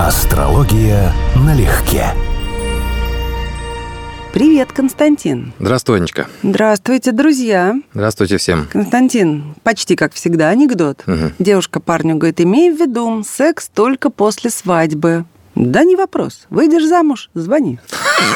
Астрология налегке. Привет, Константин. Здравствуй, Анечка. Здравствуйте, друзья. Здравствуйте всем. Константин, почти как всегда анекдот. Мгм. Девушка парню говорит, имей в виду, секс только после свадьбы. Да не вопрос. Выйдешь замуж, звони.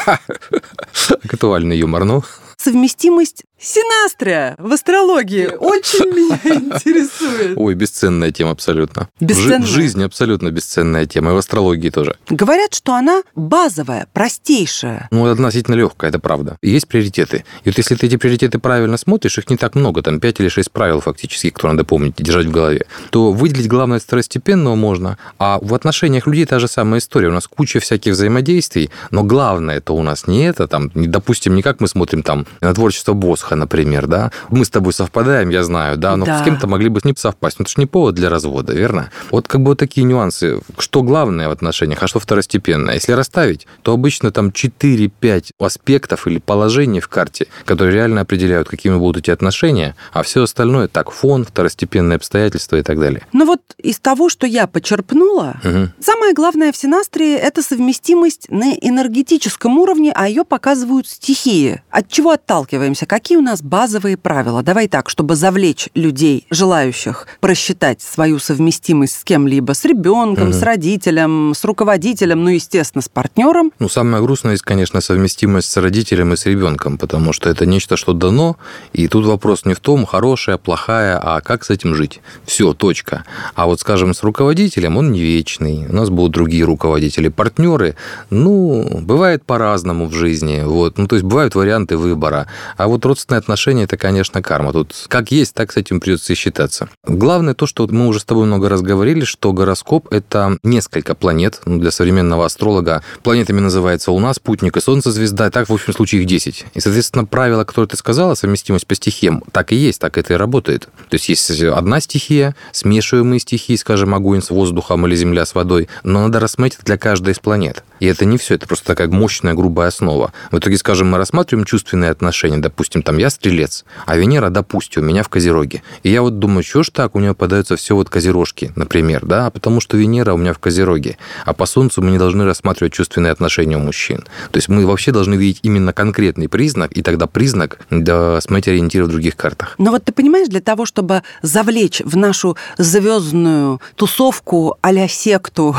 Актуальный юмор, ну. Совместимость синастрия в астрологии очень меня интересует. Ой, бесценная тема абсолютно. Бесценная? В жизни абсолютно бесценная тема, и в астрологии тоже. Говорят, что она базовая, простейшая. Ну, относительно легкая, это правда. Есть приоритеты. И вот если ты эти приоритеты правильно смотришь, их не так много, там 5 или 6 правил фактически, которые надо помнить и держать в голове, то выделить главное второстепенного можно, а в отношениях людей та же самая история. У нас куча всяких взаимодействий, но главное это у нас не это, там, допустим, не как мы смотрим там на творчество Босха, например, да. Мы с тобой совпадаем, я знаю, да, но Да. с кем-то могли бы не совпасть. Ну, это же не повод для развода, верно? Вот как бы вот такие нюансы. Что главное в отношениях, а что второстепенное? Если расставить, то обычно там 4-5 аспектов или положений в карте, которые реально определяют, какими будут эти отношения, а все остальное так, фон, второстепенные обстоятельства и так далее. Но вот из того, что я почерпнула, Мгм. Самое главное в синастрии – это совместимость на энергетическом уровне, а ее показывают стихии. От чего отталкиваемся? Какие у нас базовые правила? Давай так, чтобы завлечь людей, желающих просчитать свою совместимость с кем-либо, с ребенком, Мгм. с родителем, с руководителем, ну, естественно, с партнером. Ну, самое грустное, конечно, совместимость с родителем и с ребенком, потому что это нечто, что дано, и тут вопрос не в том, хорошая, плохая, а как с этим жить. Все, точка. А вот, скажем, с руководителем он не вечный, у нас будут другие руководители, партнеры, ну, бывает по-разному в жизни, вот, ну, то есть бывают варианты выбора, а вот родственные отношения, это, конечно, карма. Тут как есть, так с этим придется и считаться. Главное то, что мы уже с тобой много раз говорили, что гороскоп – это несколько планет, ну, для современного астролога планетами называется Луна, спутник и Солнце, звезда, так, в общем случае, их 10. И, соответственно, правило, которое ты сказала, совместимость по стихиям, так и есть, так это и работает. То есть есть одна стихия, смешиваемые стихии, скажем, огонь с воздухом или земля с водой, но надо рассмотреть для каждой из планет. И это не все, это просто такая мощная, грубая основа. В итоге, скажем, мы рассматриваем чувственные отношения, допустим, там я стрелец, а Венера, допустим, у меня в Козероге. И я вот думаю, что ж так, у нее попадаются все вот козерожки, например, да, потому что Венера у меня в Козероге, а по Солнцу мы не должны рассматривать чувственные отношения у мужчин. То есть мы вообще должны видеть именно конкретный признак, и тогда признак да, смотреть ориентиры в других картах. Но вот ты понимаешь, для того, чтобы завлечь в нашу звездную тусовку а секту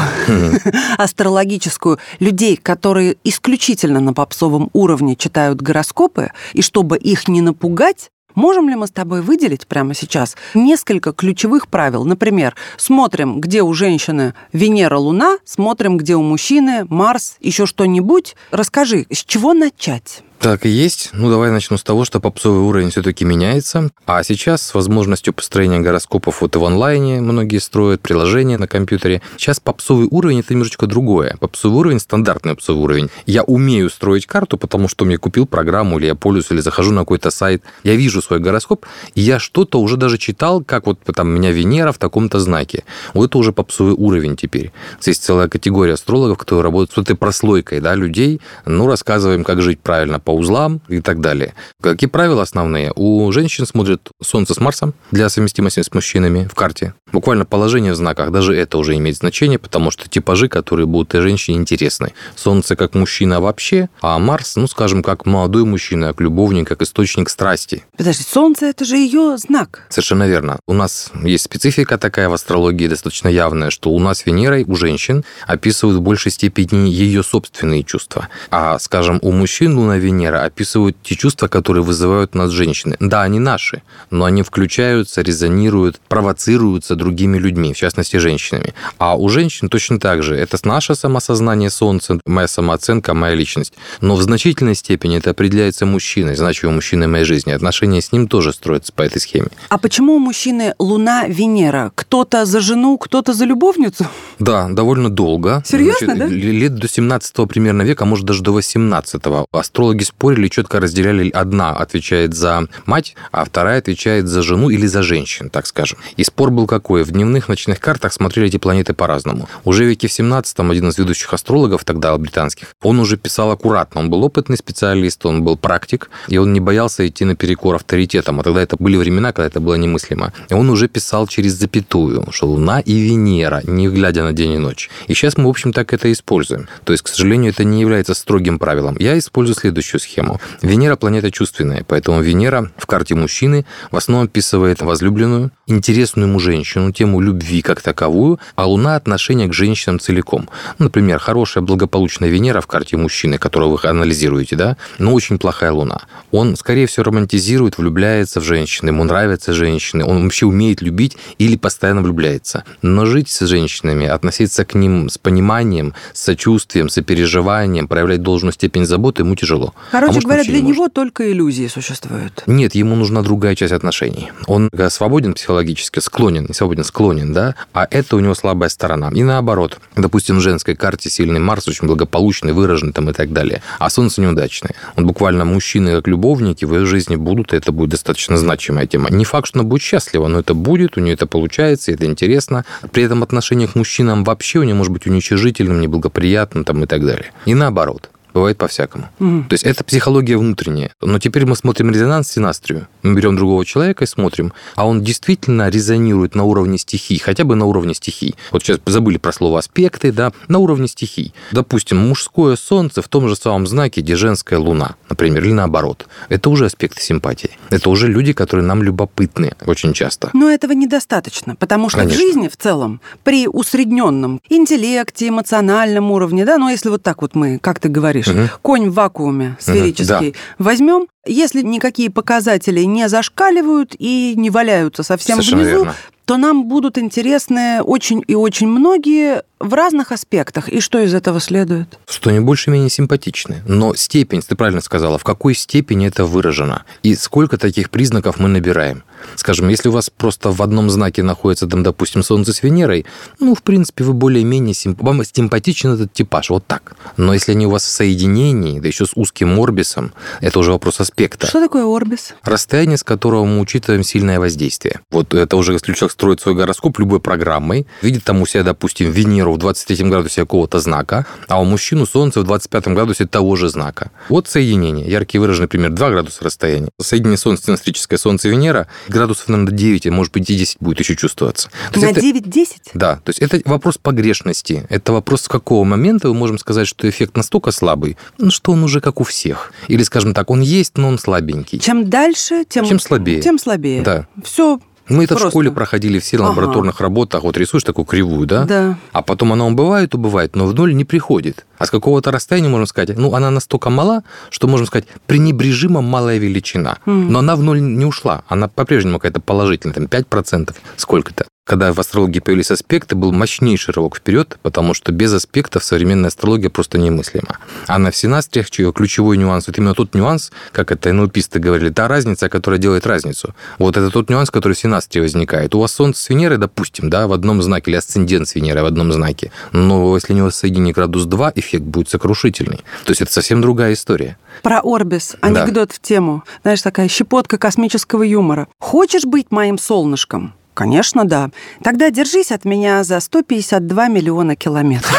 астрологическую людей, которые исключительно на попсовом уровне читают гороскопы, и чтобы их не напугать, Можем ли мы с тобой выделить прямо сейчас несколько ключевых правил? Например, смотрим, где у женщины Венера, Луна, смотрим, где у мужчины Марс, еще что-нибудь. Расскажи, с чего начать? Так и есть. Ну, давай начну с того, что попсовый уровень все-таки меняется. А сейчас с возможностью построения гороскопов вот в онлайне многие строят приложения на компьютере. Сейчас попсовый уровень – это немножечко другое. Попсовый уровень – стандартный попсовый уровень. Я умею строить карту, потому что мне купил программу, или я пользуюсь, или захожу на какой-то сайт. Я вижу свой гороскоп, и я что-то уже даже читал, как вот там у меня Венера в таком-то знаке. Вот это уже попсовый уровень теперь. Есть целая категория астрологов, которые работают с этой прослойкой да, людей. Ну, рассказываем, как жить правильно по узлам и так далее. Какие правила основные? У женщин смотрят Солнце с Марсом для совместимости с мужчинами в карте. Буквально положение в знаках, даже это уже имеет значение, потому что типажи, которые будут и женщине интересны. Солнце как мужчина вообще, а Марс, ну, скажем, как молодой мужчина, как любовник, как источник страсти. Подожди, Солнце это же ее знак. Совершенно верно. У нас есть специфика такая в астрологии достаточно явная, что Луна с Венерой у женщин описывают в большей степени ее собственные чувства. А, скажем, у мужчин Луна Венера описывают те чувства, которые вызывают у нас женщины. Да, они наши, но они включаются, резонируют, провоцируются другими людьми, в частности, женщинами. А у женщин точно так же. Это наше самосознание Солнца, моя самооценка, моя личность. Но в значительной степени это определяется мужчиной, значимым мужчиной моей жизни. Отношения с ним тоже строятся по этой схеме. А почему у мужчины Луна, Венера? Кто-то за жену, кто-то за любовницу? Да, довольно долго. Серьезно, да? Лет до 17 примерно века, а может даже до 18 Астрологи спорили, четко разделяли. Одна отвечает за мать, а вторая отвечает за жену или за женщин, так скажем. И спор был какой? В дневных ночных картах смотрели эти планеты по-разному. Уже в веке в 17-м один из ведущих астрологов тогда британских, он уже писал аккуратно. Он был опытный специалист, он был практик, и он не боялся идти наперекор авторитетам. А тогда это были времена, когда это было немыслимо. И он уже писал через запятую, что Луна и Венера, не глядя на день и ночь. И сейчас мы, в общем, так это используем. То есть, к сожалению, это не является строгим правилом. Я использую следующую схему. Венера – планета чувственная, поэтому Венера в карте мужчины в основном описывает возлюбленную, интересную ему женщину, тему любви как таковую, а Луна – отношение к женщинам целиком. Например, хорошая благополучная Венера в карте мужчины, которую вы анализируете, да, но очень плохая Луна. Он, скорее всего, романтизирует, влюбляется в женщины, ему нравятся женщины, он вообще умеет любить или постоянно влюбляется. Но жить с женщинами, относиться к ним с пониманием, с сочувствием, сопереживанием, проявлять должную степень заботы ему тяжело. Короче а говоря, для него только иллюзии существуют. Нет, ему нужна другая часть отношений. Он свободен психологически, склонен, не свободен, склонен, да, а это у него слабая сторона. И наоборот, допустим, в женской карте сильный Марс, очень благополучный, выраженный там и так далее, а Солнце неудачное. Он буквально мужчины как любовники в ее жизни будут, и это будет достаточно значимая тема. Не факт, что она будет счастлива, но это будет, у нее это получается, это интересно. При этом отношение к мужчинам вообще у нее может быть уничижительным, неблагоприятным там и так далее. И наоборот. Бывает по-всякому. Угу. То есть это психология внутренняя. Но теперь мы смотрим резонанс синастрию. Мы берем другого человека и смотрим, а он действительно резонирует на уровне стихий, хотя бы на уровне стихий. Вот сейчас забыли про слово аспекты, да, на уровне стихий. Допустим, мужское солнце в том же самом знаке, где женская луна, например, или наоборот. Это уже аспекты симпатии. Это уже люди, которые нам любопытны очень часто. Но этого недостаточно, потому что Конечно. в жизни в целом при усредненном интеллекте, эмоциональном уровне, да, ну если вот так вот мы, как ты говоришь, говоришь, угу. конь в вакууме сферический, угу, да. возьмем, если никакие показатели не зашкаливают и не валяются совсем Совершенно внизу, верно. то нам будут интересны очень и очень многие в разных аспектах. И что из этого следует? Что они больше-менее симпатичны. Но степень, ты правильно сказала, в какой степени это выражено? И сколько таких признаков мы набираем? Скажем, если у вас просто в одном знаке находится, там, допустим, Солнце с Венерой, ну, в принципе, вы более-менее симп... вам симпатичен этот типаж, вот так. Но если они у вас в соединении, да еще с узким орбисом, это уже вопрос аспекта. Что такое орбис? Расстояние, с которого мы учитываем сильное воздействие. Вот это уже, если человек строит свой гороскоп любой программой, видит там у себя, допустим, Венеру в 23 градусе какого-то знака, а у мужчину Солнце в 25 градусе того же знака. Вот соединение. Яркий выраженный пример 2 градуса расстояния. Соединение Солнце синастрическое Солнце-Венера градусов, наверное, 9, а может быть и 10 будет еще чувствоваться. То На 9-10? Да. То есть это вопрос погрешности. Это вопрос, с какого момента мы можем сказать, что эффект настолько слабый, ну, что он уже как у всех. Или, скажем так, он есть, но он слабенький. Чем дальше, тем, Чем слабее. Тем слабее. Да. Все мы это Просто. в школе проходили все на лабораторных ага. работах. Вот рисуешь такую кривую, да? Да. А потом она убывает, убывает, но в ноль не приходит. А с какого-то расстояния можем сказать, ну, она настолько мала, что, можем сказать, пренебрежимо малая величина. Mm. Но она в ноль не ушла. Она по-прежнему какая-то положительная, там 5%, сколько-то когда в астрологии появились аспекты, был мощнейший рывок вперед, потому что без аспектов современная астрология просто немыслима. А на всенастриях, чье ключевой нюанс, вот именно тот нюанс, как это НЛПисты говорили, та разница, которая делает разницу. Вот это тот нюанс, который в всенастрии возникает. У вас Солнце с Венерой, допустим, да, в одном знаке, или асцендент с Венерой в одном знаке, но если у него соединение градус 2, эффект будет сокрушительный. То есть это совсем другая история. Про Орбис. Анекдот да. в тему. Знаешь, такая щепотка космического юмора. Хочешь быть моим солнышком? Конечно, да. Тогда держись от меня за 152 миллиона километров.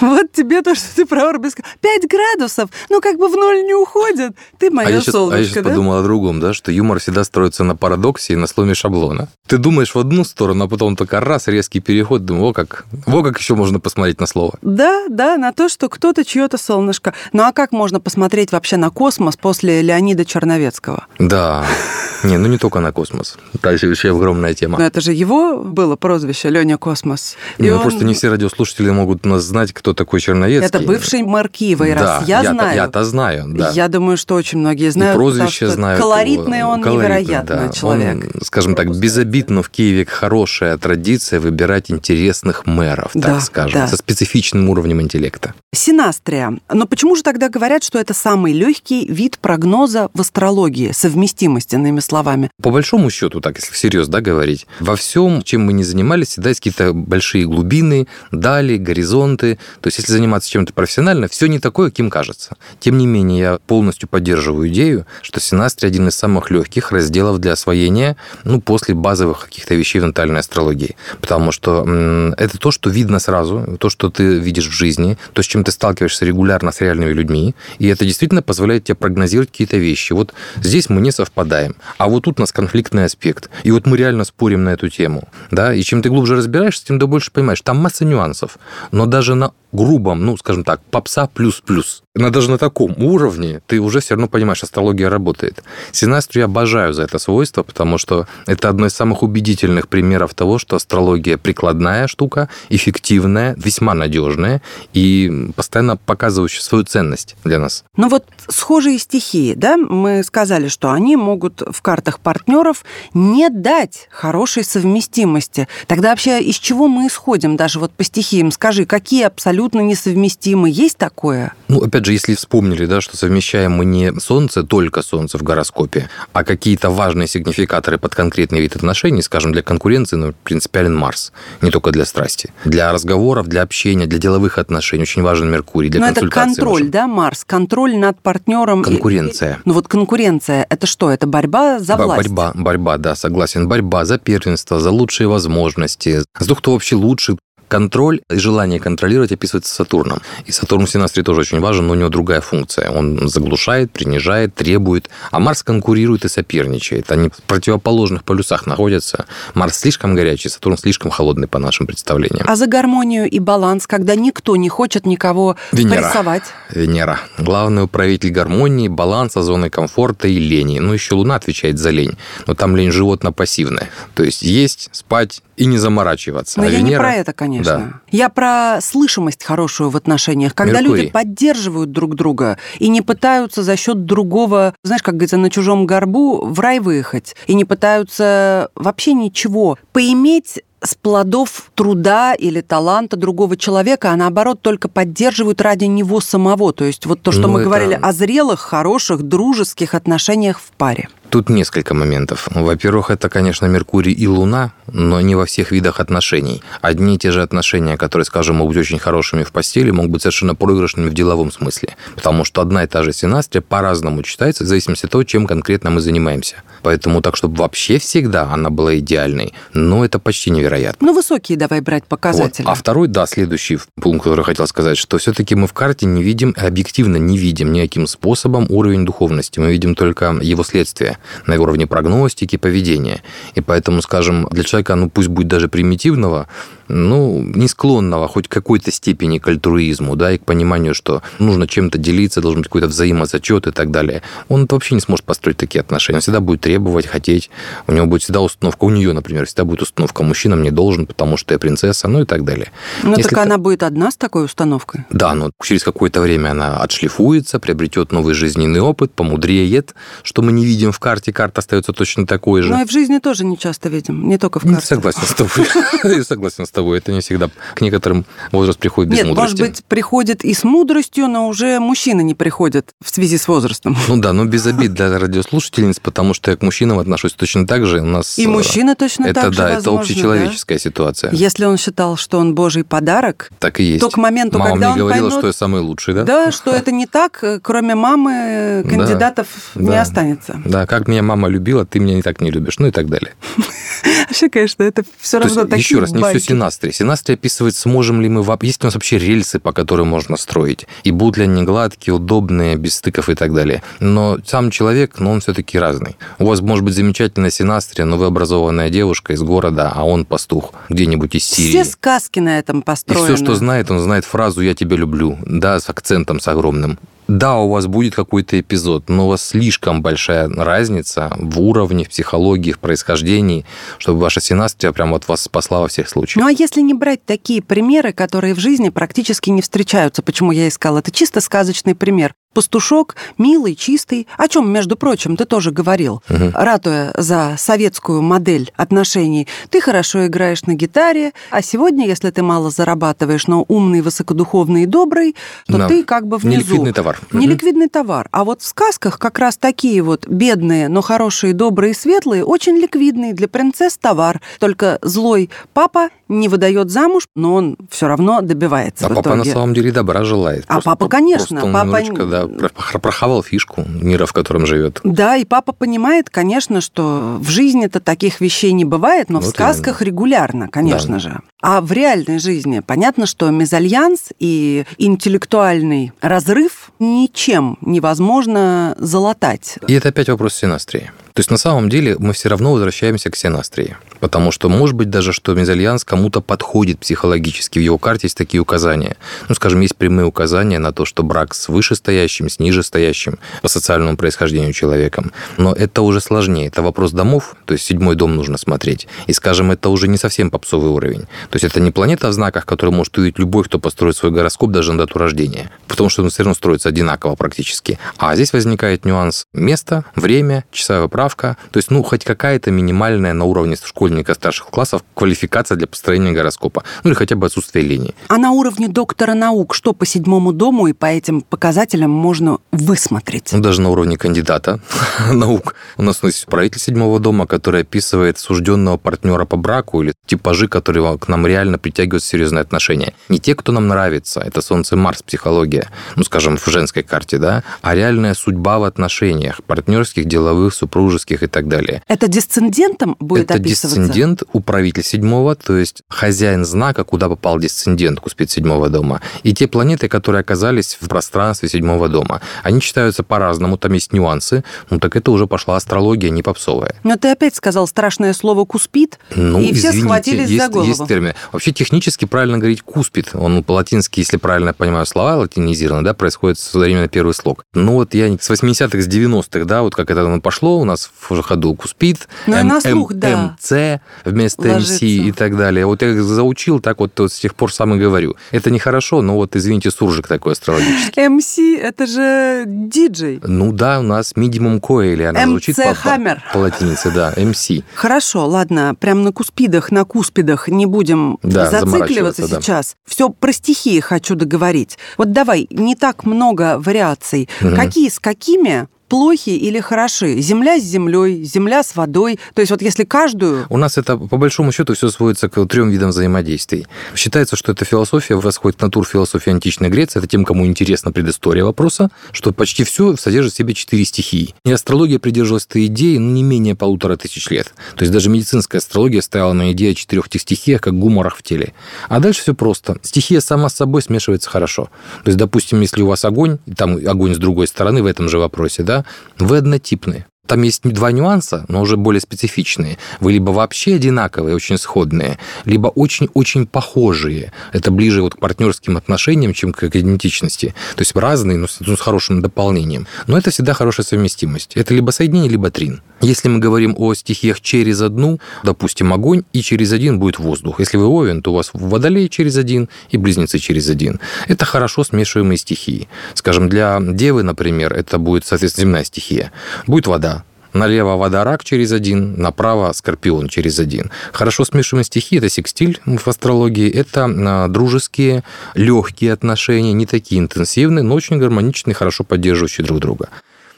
Вот тебе то, что ты про Орбис... 5 градусов, ну как бы в ноль не уходят. Ты мое а я сейчас, солнышко, А я сейчас да? подумал о другом, да, что юмор всегда строится на парадоксе и на сломе шаблона. Ты думаешь в одну сторону, а потом только раз, резкий переход, думаю, о как, во как еще можно посмотреть на слово. Да, да, на то, что кто-то чье-то солнышко. Ну а как можно посмотреть вообще на космос после Леонида Черновецкого? Да. Не, ну не только на космос. Дальше вообще огромная тема. Но это же его было прозвище Леня Космос. И не, ну он... просто не все радиослушатели могут нас знать, кто такой Черновецкий. Это бывший мэр Киева, и да, раз я, я знаю. Я-то знаю, да. Я думаю, что очень многие знают. И прозвище знают. Колоритный он колоритный, невероятный да. человек. Он, скажем так, безобидно в Киеве хорошая традиция выбирать интересных мэров, так да, скажем, да. со специфичным уровнем интеллекта. Синастрия. Но почему же тогда говорят, что это самый легкий вид прогноза в астрологии, совместимости, иными словами? По большому счету, так, если всерьез да, говорить, во всем, чем мы не занимались, всегда есть какие-то большие глубины, дали, горизонты. То есть, если заниматься чем-то профессионально, все не такое, каким кажется. Тем не менее, я полностью поддерживаю идею, что синастрия один из самых легких разделов для освоения, ну, после базовых каких-то вещей в натальной астрологии. Потому что это то, что видно сразу, то, что ты видишь в жизни, то, с чем ты сталкиваешься регулярно с реальными людьми, и это действительно позволяет тебе прогнозировать какие-то вещи. Вот здесь мы не совпадаем, а вот тут у нас конфликтный аспект. И вот мы реально спорим на эту тему. Да? И чем ты глубже разбираешься, тем ты больше понимаешь. Там масса нюансов. Но даже на грубом, ну, скажем так, попса плюс-плюс. Но даже на таком уровне ты уже все равно понимаешь, астрология работает. Синастрию я обожаю за это свойство, потому что это одно из самых убедительных примеров того, что астрология прикладная штука, эффективная, весьма надежная и постоянно показывающая свою ценность для нас. Ну вот схожие стихии, да, мы сказали, что они могут в картах партнеров не дать хорошей совместимости. Тогда вообще из чего мы исходим даже вот по стихиям? Скажи, какие абсолютно несовместимы? Есть такое? Ну, опять же, если вспомнили, да, что совмещаем мы не Солнце, только Солнце в гороскопе, а какие-то важные сигнификаторы под конкретный вид отношений, скажем, для конкуренции, ну, принципиален Марс, не только для страсти. Для разговоров, для общения, для деловых отношений очень важен Меркурий, для Но консультации. это контроль, важен. да, Марс? Контроль над партнером. Конкуренция. Ну вот конкуренция, это что? Это борьба за власть? Борьба, борьба, да, согласен. Борьба за первенство, за лучшие возможности, за то, кто вообще лучше, контроль и желание контролировать описывается Сатурном. И Сатурн в Синастре тоже очень важен, но у него другая функция. Он заглушает, принижает, требует. А Марс конкурирует и соперничает. Они в противоположных полюсах находятся. Марс слишком горячий, Сатурн слишком холодный по нашим представлениям. А за гармонию и баланс, когда никто не хочет никого Венера. порисовать? Венера. Главный управитель гармонии, баланса, зоны комфорта и лени. Ну, еще Луна отвечает за лень. Но там лень животно пассивная. То есть есть, спать и не заморачиваться. Но а я Венера... не про это, конечно. Да. Я про слышимость хорошую в отношениях, когда Меркурий. люди поддерживают друг друга и не пытаются за счет другого, знаешь, как говорится, на чужом горбу в рай выехать, и не пытаются вообще ничего поиметь с плодов труда или таланта другого человека, а наоборот только поддерживают ради него самого. То есть вот то, что Ну, мы это- говорили о зрелых, хороших, дружеских отношениях в паре. Тут несколько моментов. Во-первых, это, конечно, Меркурий и Луна, но не во всех видах отношений. Одни и те же отношения, которые, скажем, могут быть очень хорошими в постели, могут быть совершенно проигрышными в деловом смысле. Потому что одна и та же синастрия по-разному читается в зависимости от того, чем конкретно мы занимаемся. Поэтому так, чтобы вообще всегда она была идеальной, но это почти невероятно. Ну, высокие давай брать показатели. Вот. А второй, да, следующий пункт, который хотел сказать, что все-таки мы в карте не видим, объективно не видим никаким способом уровень духовности. Мы видим только его следствие на уровне прогностики, поведения. И поэтому, скажем, для человека, ну пусть будет даже примитивного, ну, не склонного хоть к какой-то степени к альтруизму, да, и к пониманию, что нужно чем-то делиться, должен быть какой-то взаимозачет и так далее, он вообще не сможет построить такие отношения. Он всегда будет требовать, хотеть. У него будет всегда установка, у нее, например, всегда будет установка, мужчина мне должен, потому что я принцесса, ну и так далее. ну, Если так та- она будет одна с такой установкой? да, но через какое-то время она отшлифуется, приобретет новый жизненный опыт, помудреет, что мы не видим в карте, карта остается точно такой же. Ну, и в жизни тоже не часто видим, не только в карте. согласен с тобой. Согласен с тобой. Это не всегда к некоторым возраст приходит без Нет, мудрости. может быть, приходит и с мудростью, но уже мужчины не приходят в связи с возрастом. Ну да, но без обид для радиослушательниц, потому что я к мужчинам отношусь точно так же. У нас И э, мужчина точно это так же, да, это общечеловеческая ситуация. да? Если он считал, что он божий подарок, Так и есть. то к моменту, Мама когда мне он говорила, поймет- что я самый лучший, да? да, что это не так, э, кроме мамы э, Да, кандидатов не да. останется. Да, как меня мама любила, ты меня не так не любишь, ну и так далее. Вообще, конечно, это все То равно есть, такие еще раз, не байки. все синастрия. Синастрия описывает, сможем ли мы... Есть у нас вообще рельсы, по которым можно строить. И будут ли они гладкие, удобные, без стыков и так далее. Но сам человек, ну, он все-таки разный. У вас может быть замечательная синастрия, но вы образованная девушка из города, а он пастух где-нибудь из Сирии. Все сказки на этом И построены. все, что знает, он знает фразу «я тебя люблю», да, с акцентом, с огромным. Да, у вас будет какой-то эпизод, но у вас слишком большая разница в уровне, в психологии, в происхождении, чтобы ваша синастрия прям вот вас спасла во всех случаях. Ну а если не брать такие примеры, которые в жизни практически не встречаются, почему я искала, это чисто сказочный пример. Пастушок милый, чистый, о чем, между прочим, ты тоже говорил, угу. ратуя за советскую модель отношений. Ты хорошо играешь на гитаре, а сегодня, если ты мало зарабатываешь, но умный, высокодуховный и добрый, то да. ты как бы внизу. Неликвидный товар. Неликвидный угу. товар. А вот в сказках как раз такие вот бедные, но хорошие, добрые, светлые, очень ликвидные для принцесс товар. Только злой папа не выдает замуж, но он все равно добивается. А папа на самом деле добра желает. А просто, папа, конечно, папа да, да, прохавал фишку мира, в котором живет. Да, и папа понимает, конечно, что в жизни-то таких вещей не бывает, но вот в сказках именно. регулярно, конечно да. же. А в реальной жизни понятно, что мезальянс и интеллектуальный разрыв ничем невозможно залатать. И это опять вопрос синастрии. То есть на самом деле мы все равно возвращаемся к синастрии. Потому что, может быть, даже что мезальянс кому-то подходит психологически. В его карте есть такие указания. Ну, скажем, есть прямые указания на то, что брак с вышестоящим, с нижестоящим по социальному происхождению человеком. Но это уже сложнее. Это вопрос домов, то есть седьмой дом нужно смотреть. И, скажем, это уже не совсем попсовый уровень. То есть это не планета в знаках, которую может увидеть любой, кто построит свой гороскоп даже на дату рождения. Потому что он все равно строится одинаково практически. А здесь возникает нюанс места, время, часовая правка. То есть, ну, хоть какая-то минимальная на уровне школьной школьника старших классов квалификация для построения гороскопа. Ну или хотя бы отсутствие линии. А на уровне доктора наук что по седьмому дому и по этим показателям можно высмотреть? Ну, даже на уровне кандидата наук. У нас есть правитель седьмого дома, который описывает сужденного партнера по браку или типажи, которые к нам реально притягивают серьезные отношения. Не те, кто нам нравится, это Солнце Марс, психология, ну, скажем, в женской карте, да, а реальная судьба в отношениях, партнерских, деловых, супружеских и так далее. Это дисцендентом будет это описываться? Дисцендент, управитель седьмого, то есть хозяин знака, куда попал дисцендент, куспит седьмого дома, и те планеты, которые оказались в пространстве седьмого дома. Они читаются по-разному, там есть нюансы, ну так это уже пошла астрология, не попсовая. Но ты опять сказал страшное слово «куспит», ну, и все схватились есть, за голову. Есть термин. Вообще технически правильно говорить «куспит». Он по-латински, если правильно понимаю слова латинизированы, да, происходит именно первый слог. Ну вот я с 80-х, с 90-х, да, вот как это пошло у нас в ходу «куспит», ну, М- МЦ, вместо. МС и так далее. Вот я заучил, так вот, вот с тех пор сам и говорю. Это нехорошо, но вот, извините, суржик такой астрологический. МС – это же диджей. Ну да, у нас минимум коэли, она звучит по, по, по латинице, да, МС. Хорошо, ладно, прям на куспидах, на куспидах не будем да, зацикливаться сейчас. Да. Все про стихии хочу договорить. Вот давай, не так много вариаций. Угу. Какие с какими плохи или хороши? Земля с землей, земля с водой. То есть вот если каждую... У нас это, по большому счету, все сводится к трем видам взаимодействий. Считается, что эта философия восходит натур философии античной Греции. Это тем, кому интересна предыстория вопроса, что почти все содержит в себе четыре стихии. И астрология придерживалась этой идеи ну, не менее полутора тысяч лет. То есть даже медицинская астрология стояла на идее о четырех этих стихиях, как гуморах в теле. А дальше все просто. Стихия сама с собой смешивается хорошо. То есть, допустим, если у вас огонь, там огонь с другой стороны в этом же вопросе, да, вы однотипны. Там есть два нюанса, но уже более специфичные. Вы либо вообще одинаковые, очень сходные, либо очень-очень похожие. Это ближе вот к партнерским отношениям, чем к идентичности. То есть разные, но с хорошим дополнением. Но это всегда хорошая совместимость. Это либо соединение, либо трин. Если мы говорим о стихиях через одну, допустим, огонь, и через один будет воздух. Если вы овен, то у вас водолей через один и близнецы через один. Это хорошо смешиваемые стихии. Скажем, для девы, например, это будет, соответственно, земная стихия. Будет вода, Налево водорак через один, направо скорпион через один. Хорошо смешиваемые стихи – это секстиль в астрологии, это а, дружеские, легкие отношения, не такие интенсивные, но очень гармоничные, хорошо поддерживающие друг друга.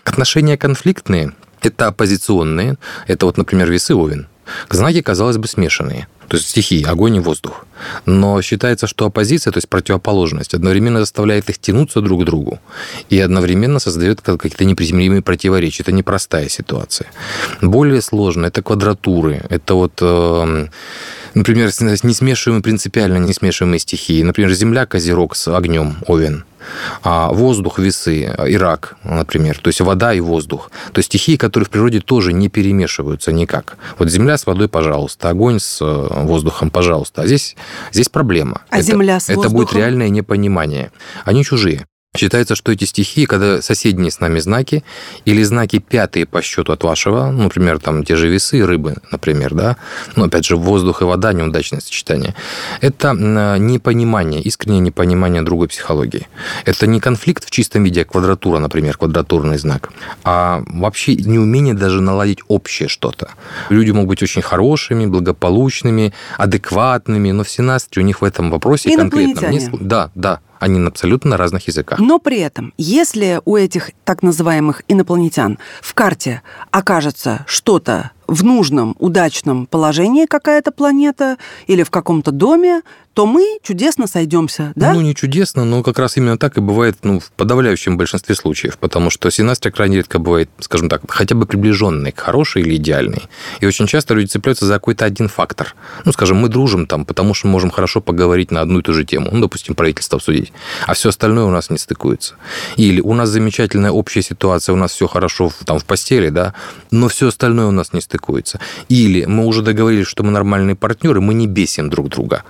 Отношения конфликтные – это оппозиционные, это вот, например, весы Овен. Знаки, казалось бы, смешанные то есть стихии, огонь и воздух. Но считается, что оппозиция, то есть противоположность, одновременно заставляет их тянуться друг к другу и одновременно создает какие-то неприземлимые противоречия. Это непростая ситуация. Более сложно – это квадратуры, это вот эм, например, не смешиваемые принципиально не смешиваемые стихии. Например, Земля, Козерог с огнем, Овен а воздух, весы, Ирак, например, то есть вода и воздух. То есть стихии, которые в природе тоже не перемешиваются никак. Вот земля с водой, пожалуйста, огонь с э, воздухом, пожалуйста. А здесь, здесь проблема. А это, земля с Это воздухом? будет реальное непонимание. Они чужие. Считается, что эти стихии, когда соседние с нами знаки или знаки пятые по счету от вашего, ну, например, там те же весы, рыбы, например, да, но опять же воздух и вода, неудачное сочетание, это непонимание, искреннее непонимание другой психологии. Это не конфликт в чистом виде, а квадратура, например, квадратурный знак, а вообще неумение даже наладить общее что-то. Люди могут быть очень хорошими, благополучными, адекватными, но все настрой у них в этом вопросе конкретно. Да, да, они на абсолютно разных языках. Но при этом, если у этих так называемых инопланетян в карте окажется что-то в нужном, удачном положении какая-то планета или в каком-то доме, то мы чудесно сойдемся, да? Ну, не чудесно, но как раз именно так и бывает ну, в подавляющем большинстве случаев, потому что синастрия крайне редко бывает, скажем так, хотя бы приближенной к хорошей или идеальной. И очень часто люди цепляются за какой-то один фактор. Ну, скажем, мы дружим там, потому что можем хорошо поговорить на одну и ту же тему, ну, допустим, правительство обсудить, а все остальное у нас не стыкуется. Или у нас замечательная общая ситуация, у нас все хорошо там в постели, да, но все остальное у нас не стыкуется. Или мы уже договорились, что мы нормальные партнеры, мы не бесим друг друга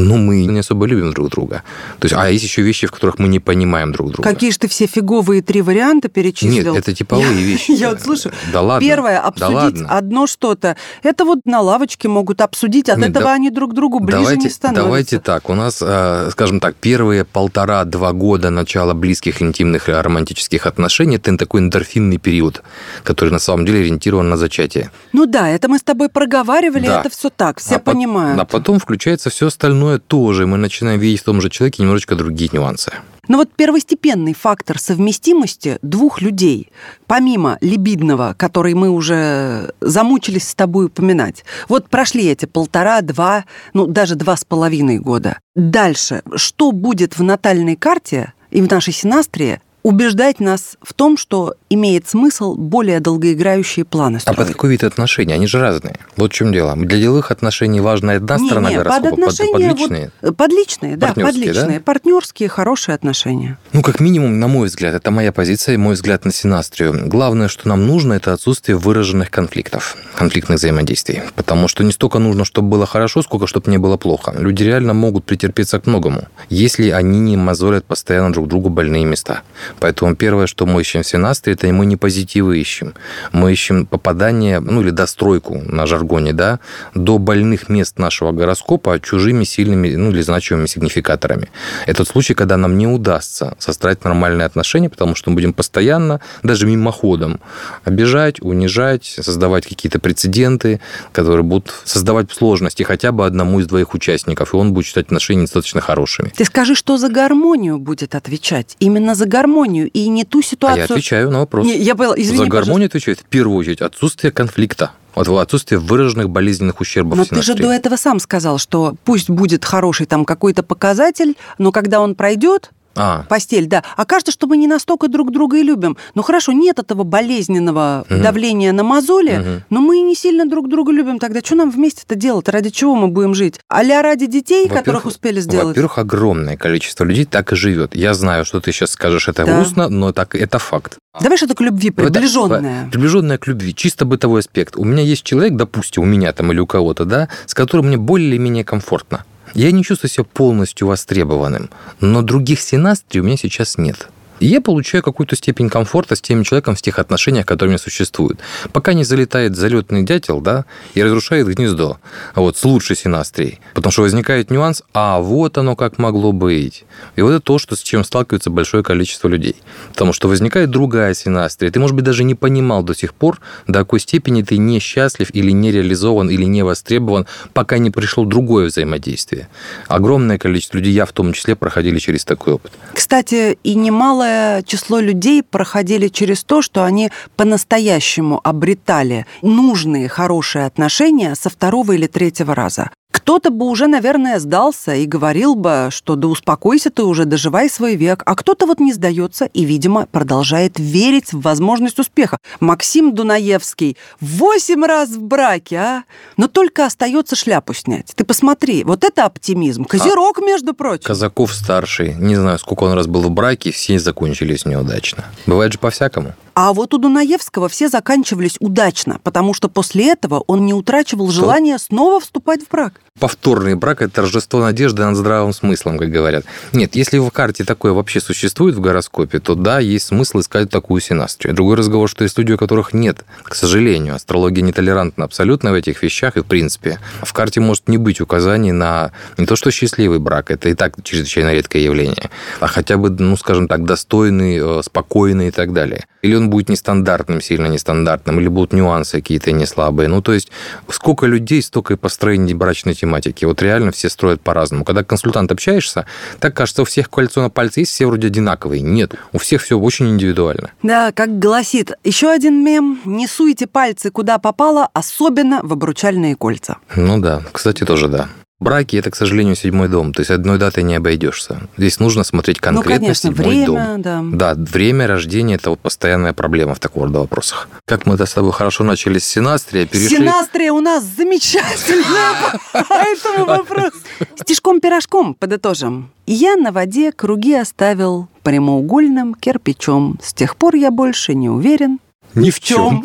но мы не особо любим друг друга. То есть, а есть еще вещи, в которых мы не понимаем друг друга. Какие же ты все фиговые три варианта перечислил? Нет, это типовые я, вещи. Я вот слышу. Да ладно. Первое, обсудить да одно что-то. Это вот на лавочке могут обсудить, от Нет, этого да, они друг другу ближе давайте, не становятся. Давайте так, у нас, э, скажем так, первые полтора-два года начала близких интимных романтических отношений, это такой эндорфинный период, который на самом деле ориентирован на зачатие. Ну да, это мы с тобой проговаривали, да. это все так, все а понимают. По- а потом включается все остальное тоже. Мы начинаем видеть в том же человеке немножечко другие нюансы. Но вот первостепенный фактор совместимости двух людей, помимо либидного, который мы уже замучились с тобой упоминать, вот прошли эти полтора, два, ну даже два с половиной года. Дальше, что будет в натальной карте и в нашей синастрии, убеждать нас в том, что имеет смысл более долгоиграющие планы строить. А под какой вид отношений? Они же разные. Вот в чем дело. Для деловых отношений важна одна не, сторона не, гороскопа, под, отношения, под, под личные? Вот, под личные, да, под личные. Да? Партнерские, хорошие отношения. Ну, как минимум, на мой взгляд, это моя позиция и мой взгляд на синастрию. Главное, что нам нужно, это отсутствие выраженных конфликтов, конфликтных взаимодействий. Потому что не столько нужно, чтобы было хорошо, сколько чтобы не было плохо. Люди реально могут претерпеться к многому, если они не мозолят постоянно друг другу больные места. Поэтому первое, что мы ищем в синастрии, это мы не позитивы ищем. Мы ищем попадание, ну или достройку на жаргоне, да, до больных мест нашего гороскопа чужими сильными, ну или значимыми сигнификаторами. Это тот случай, когда нам не удастся состроить нормальные отношения, потому что мы будем постоянно, даже мимоходом, обижать, унижать, создавать какие-то прецеденты, которые будут создавать сложности хотя бы одному из двоих участников, и он будет считать отношения достаточно хорошими. Ты скажи, что за гармонию будет отвечать? Именно за гармонию, и не ту ситуацию... А я отвечаю на вопрос. Не, я поняла, извини, За гармонию отвечает в первую очередь отсутствие конфликта. Вот отсутствие выраженных болезненных ущербов Но ты же до этого сам сказал, что пусть будет хороший там какой-то показатель, но когда он пройдет, а. Постель, да. А кажется, что мы не настолько друг друга и любим. Ну хорошо, нет этого болезненного угу. давления на мозоли, угу. но мы не сильно друг друга любим. Тогда что нам вместе это делать? Ради чего мы будем жить? А ради детей, которых успели сделать? Во-первых, огромное количество людей так и живет. Я знаю, что ты сейчас скажешь, это да. грустно, но так, это факт. Давай что-то к любви, приближенное. Это, приближенное к любви, чисто бытовой аспект. У меня есть человек, допустим, у меня там или у кого-то, да, с которым мне более или менее комфортно. Я не чувствую себя полностью востребованным, но других синастрий у меня сейчас нет. И я получаю какую-то степень комфорта с тем человеком в тех отношениях, которые у меня существуют. Пока не залетает залетный дятел, да, и разрушает гнездо, вот, с лучшей синастрией. Потому что возникает нюанс, а вот оно как могло быть. И вот это то, что, с чем сталкивается большое количество людей. Потому что возникает другая синастрия. Ты, может быть, даже не понимал до сих пор, до какой степени ты несчастлив или не реализован, или не востребован, пока не пришло другое взаимодействие. Огромное количество людей, я в том числе, проходили через такой опыт. Кстати, и немало малое число людей проходили через то, что они по-настоящему обретали нужные, хорошие отношения со второго или третьего раза. Кто-то бы уже, наверное, сдался и говорил бы, что да успокойся ты уже, доживай свой век. А кто-то вот не сдается и, видимо, продолжает верить в возможность успеха. Максим Дунаевский восемь раз в браке, а? Но только остается шляпу снять. Ты посмотри, вот это оптимизм. Козерог, между прочим. Казаков старший, не знаю, сколько он раз был в браке, все закончились неудачно. Бывает же по-всякому. А вот у Дунаевского все заканчивались удачно, потому что после этого он не утрачивал желание снова вступать в брак. Повторный брак – это торжество надежды над здравым смыслом, как говорят. Нет, если в карте такое вообще существует в гороскопе, то да, есть смысл искать такую синастрию. Другой разговор, что есть люди, у которых нет. К сожалению, астрология нетолерантна абсолютно в этих вещах, и в принципе в карте может не быть указаний на не то что счастливый брак, это и так чрезвычайно редкое явление, а хотя бы, ну, скажем так, достойный, э, спокойный и так далее. Или он будет нестандартным, сильно нестандартным, или будут нюансы какие-то не слабые. Ну, то есть сколько людей, столько и построений брачной тематики. Вот реально все строят по-разному. Когда консультант общаешься, так кажется, у всех кольцо на пальце есть, все вроде одинаковые. Нет, у всех все очень индивидуально. Да, как гласит еще один мем, не суйте пальцы куда попало, особенно в обручальные кольца. Ну да, кстати, тоже да. Браки – это, к сожалению, седьмой дом. То есть одной датой не обойдешься. Здесь нужно смотреть конкретно ну, конечно, седьмой время, дом. Да. да, время рождения – это вот постоянная проблема в такого рода вопросах. Как мы с тобой хорошо начали с Синастрия, перешли... Синастрия у нас замечательная по этому вопросу. Стишком-пирожком подытожим. Я на воде круги оставил прямоугольным кирпичом. С тех пор я больше не уверен, ни в чем.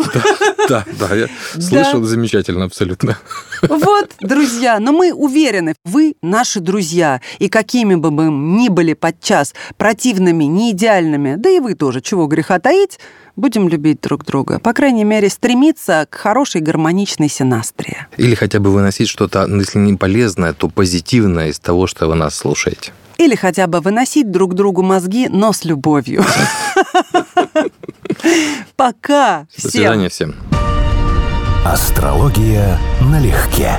Да, да, я слышал замечательно абсолютно. Вот, друзья, но мы уверены, вы наши друзья. И какими бы мы ни были подчас противными, не идеальными, да и вы тоже, чего греха таить, будем любить друг друга. По крайней мере, стремиться к хорошей гармоничной синастрии. Или хотя бы выносить что-то, ну, если не полезное, то позитивное из того, что вы нас слушаете. Или хотя бы выносить друг другу мозги, но с любовью. Пока. До свидания всем. Астрология налегке.